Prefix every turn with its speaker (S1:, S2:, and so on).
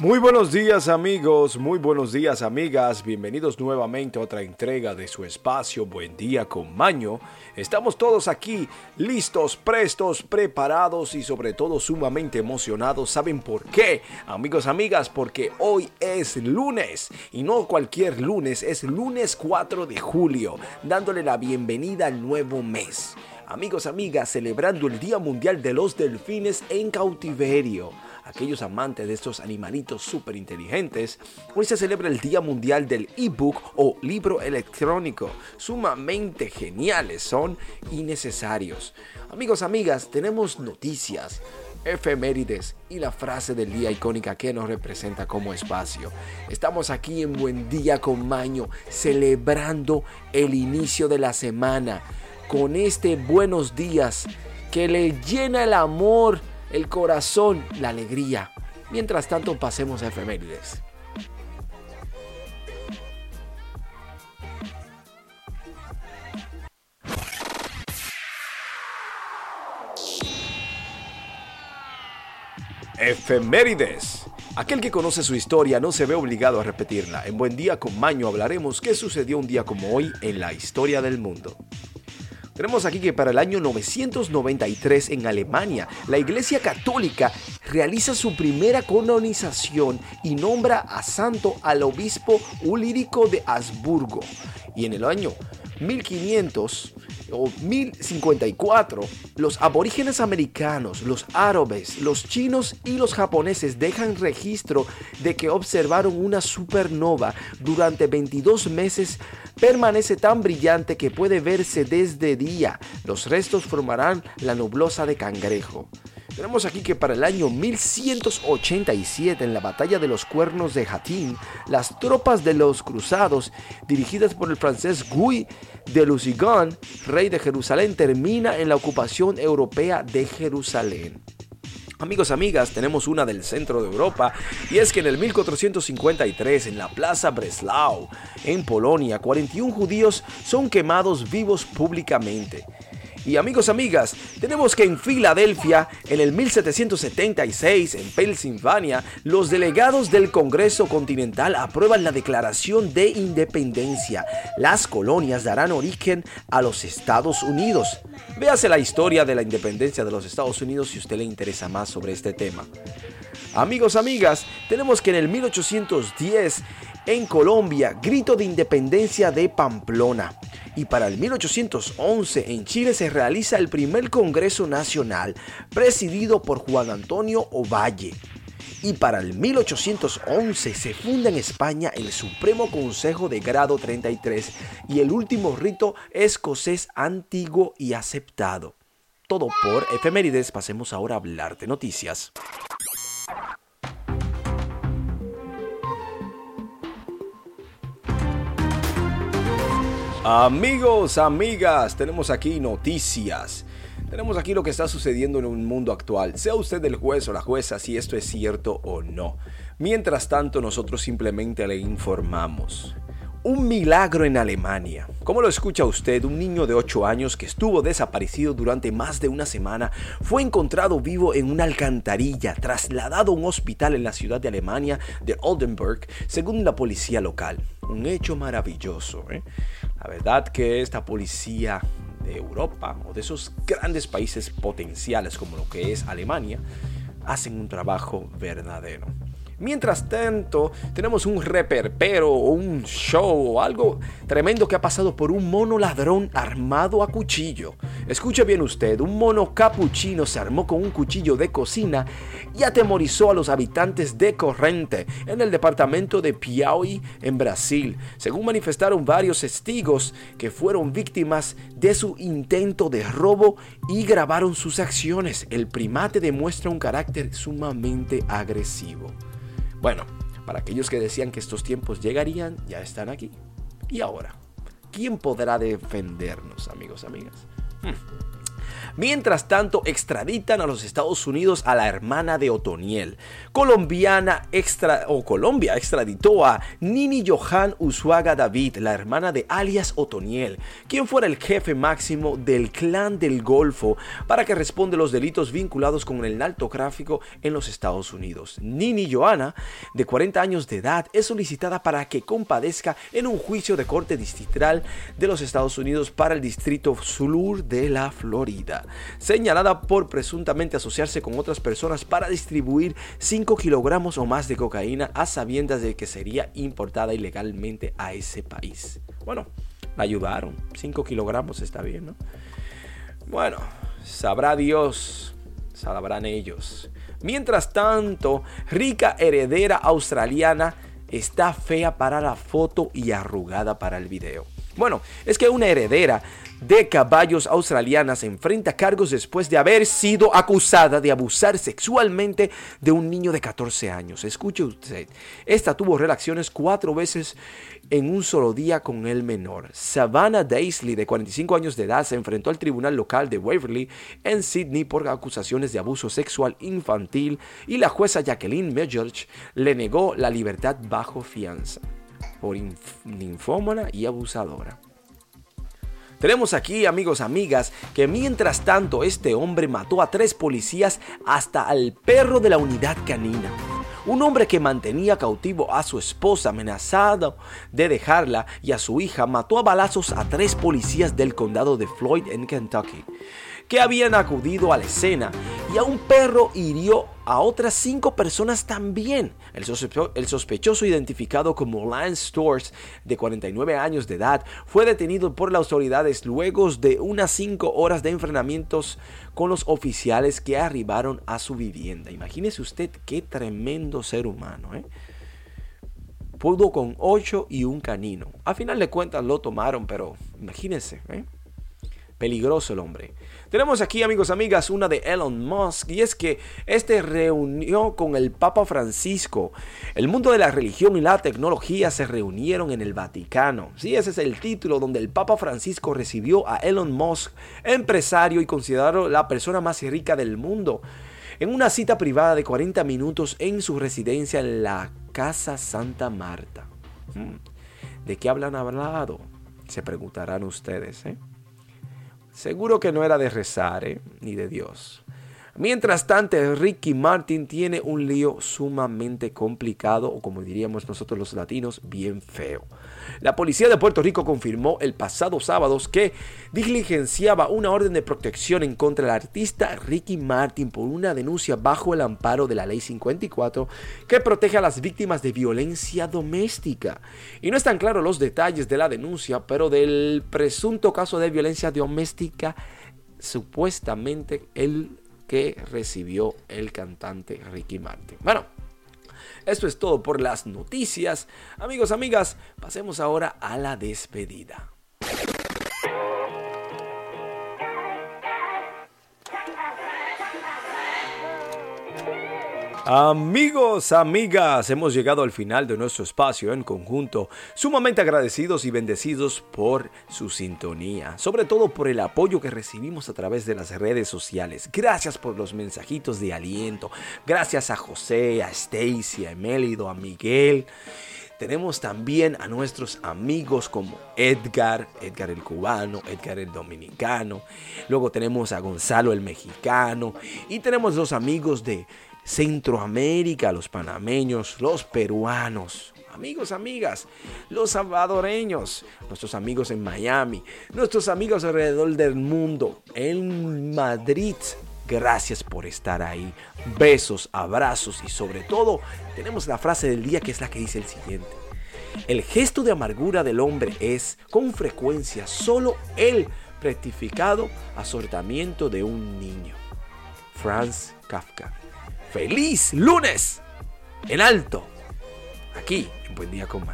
S1: Muy buenos días amigos, muy buenos días amigas, bienvenidos nuevamente a otra entrega de su espacio Buen día con Maño. Estamos todos aquí listos, prestos, preparados y sobre todo sumamente emocionados. ¿Saben por qué? Amigos, amigas, porque hoy es lunes y no cualquier lunes, es lunes 4 de julio, dándole la bienvenida al nuevo mes. Amigos, amigas, celebrando el Día Mundial de los Delfines en Cautiverio aquellos amantes de estos animalitos súper inteligentes, hoy se celebra el Día Mundial del ebook o libro electrónico. Sumamente geniales son y necesarios. Amigos, amigas, tenemos noticias efemérides y la frase del día icónica que nos representa como espacio. Estamos aquí en Buen Día con Maño celebrando el inicio de la semana con este buenos días que le llena el amor el corazón, la alegría. Mientras tanto, pasemos a efemérides. Efemérides. Aquel que conoce su historia no se ve obligado a repetirla. En Buen Día con Maño hablaremos qué sucedió un día como hoy en la historia del mundo. Tenemos aquí que para el año 993 en Alemania, la Iglesia Católica realiza su primera canonización y nombra a santo al obispo Ulírico de Habsburgo. Y en el año 1500 o 1054, los aborígenes americanos, los árabes, los chinos y los japoneses dejan registro de que observaron una supernova durante 22 meses. Permanece tan brillante que puede verse desde día. Los restos formarán la nublosa de cangrejo. Tenemos aquí que para el año 1187, en la batalla de los cuernos de Jatín, las tropas de los cruzados, dirigidas por el francés Guy de Lusignan, rey de Jerusalén, termina en la ocupación europea de Jerusalén. Amigos, amigas, tenemos una del centro de Europa y es que en el 1453 en la Plaza Breslau, en Polonia, 41 judíos son quemados vivos públicamente. Y amigos, amigas, tenemos que en Filadelfia, en el 1776, en Pensilvania, los delegados del Congreso Continental aprueban la Declaración de Independencia. Las colonias darán origen a los Estados Unidos. Véase la historia de la independencia de los Estados Unidos si usted le interesa más sobre este tema. Amigos, amigas, tenemos que en el 1810 en Colombia, grito de independencia de Pamplona. Y para el 1811 en Chile se realiza el primer Congreso Nacional, presidido por Juan Antonio Ovalle. Y para el 1811 se funda en España el Supremo Consejo de Grado 33 y el último rito escocés antiguo y aceptado. Todo por efemérides, pasemos ahora a hablar de noticias. Amigos, amigas, tenemos aquí noticias. Tenemos aquí lo que está sucediendo en un mundo actual. Sea usted el juez o la jueza si esto es cierto o no. Mientras tanto, nosotros simplemente le informamos. Un milagro en Alemania. ¿Cómo lo escucha usted? Un niño de 8 años que estuvo desaparecido durante más de una semana fue encontrado vivo en una alcantarilla, trasladado a un hospital en la ciudad de Alemania de Oldenburg, según la policía local. Un hecho maravilloso. ¿eh? La verdad que esta policía de Europa o de esos grandes países potenciales como lo que es Alemania hacen un trabajo verdadero. Mientras tanto, tenemos un reperpero o un show o algo tremendo que ha pasado por un mono ladrón armado a cuchillo. Escuche bien usted, un mono capuchino se armó con un cuchillo de cocina y atemorizó a los habitantes de Corrente en el departamento de Piauí en Brasil, según manifestaron varios testigos que fueron víctimas de su intento de robo y grabaron sus acciones. El primate demuestra un carácter sumamente agresivo. Bueno, para aquellos que decían que estos tiempos llegarían, ya están aquí. Y ahora, ¿quién podrá defendernos, amigos, amigas? Hmm. Mientras tanto, extraditan a los Estados Unidos a la hermana de Otoniel. Colombiana o Colombia extraditó a Nini Johan Usuaga David, la hermana de alias Otoniel, quien fuera el jefe máximo del clan del Golfo, para que responda los delitos vinculados con el narcotráfico en los Estados Unidos. Nini Johanna, de 40 años de edad, es solicitada para que compadezca en un juicio de corte distrital de los Estados Unidos para el distrito sur de la Florida señalada por presuntamente asociarse con otras personas para distribuir 5 kilogramos o más de cocaína a sabiendas de que sería importada ilegalmente a ese país. Bueno, la ayudaron, 5 kilogramos está bien, ¿no? Bueno, sabrá Dios, sabrán ellos. Mientras tanto, rica heredera australiana está fea para la foto y arrugada para el video. Bueno, es que una heredera de caballos australiana se enfrenta cargos después de haber sido acusada de abusar sexualmente de un niño de 14 años. Escuche usted, esta tuvo relaciones cuatro veces en un solo día con el menor. Savannah Daisley, de 45 años de edad, se enfrentó al tribunal local de Waverley en Sydney por acusaciones de abuso sexual infantil y la jueza Jacqueline Medjorge le negó la libertad bajo fianza por ninfómana y abusadora. Tenemos aquí, amigos, amigas, que mientras tanto este hombre mató a tres policías hasta al perro de la unidad canina. Un hombre que mantenía cautivo a su esposa amenazado de dejarla y a su hija mató a balazos a tres policías del condado de Floyd en Kentucky que habían acudido a la escena y a un perro hirió a otras cinco personas también. El, sospechoso identificado como Lance Stores, de 49 años de edad, fue detenido por las autoridades luego de unas cinco horas de enfrentamientos con los oficiales que arribaron a su vivienda. Imagínese usted qué tremendo ser humano. ¿eh? Pudo con ocho y un canino. A final de cuentas lo tomaron, pero imagínese. ¿eh? Peligroso el hombre. Tenemos aquí, amigos, amigas, una de Elon Musk y es que este reunió con el Papa Francisco. El mundo de la religión y la tecnología se reunieron en el Vaticano. Sí, ese es el título donde el Papa Francisco recibió a Elon Musk, empresario y considerado la persona más rica del mundo, en una cita privada de 40 minutos en su residencia en la Casa Santa Marta. Hmm, ¿De qué hablan hablado? Se preguntarán ustedes, ¿eh? Seguro que no era de rezar, ¿eh? ni de Dios. Mientras tanto, Ricky Martin tiene un lío sumamente complicado, o como diríamos nosotros los latinos, bien feo. La policía de Puerto Rico confirmó el pasado sábado que diligenciaba una orden de protección en contra del artista Ricky Martin por una denuncia bajo el amparo de la Ley 54 que protege a las víctimas de violencia doméstica. Y no están claros los detalles de la denuncia, pero del presunto caso de violencia doméstica, supuestamente el que recibió el cantante Ricky Martin. Bueno, esto es todo por las noticias. Amigos, amigas, pasemos ahora a la despedida. Amigos, amigas, hemos llegado al final de nuestro espacio en conjunto, sumamente agradecidos y bendecidos por su sintonía, sobre todo por el apoyo que recibimos a través de las redes sociales. Gracias por los mensajitos de aliento, gracias a José, a Stacy, a Emélido, a Miguel. Tenemos también a nuestros amigos como Edgar, Edgar el cubano, Edgar el dominicano. Luego tenemos a Gonzalo el mexicano. Y tenemos los amigos de Centroamérica, los panameños, los peruanos, amigos, amigas, los salvadoreños, nuestros amigos en Miami, nuestros amigos alrededor del mundo, en Madrid. Gracias por estar ahí. Besos, abrazos y sobre todo tenemos la frase del día que es la que dice el siguiente. El gesto de amargura del hombre es, con frecuencia, solo el rectificado asortamiento de un niño. Franz Kafka. Feliz lunes en alto, aquí en Buen Día con.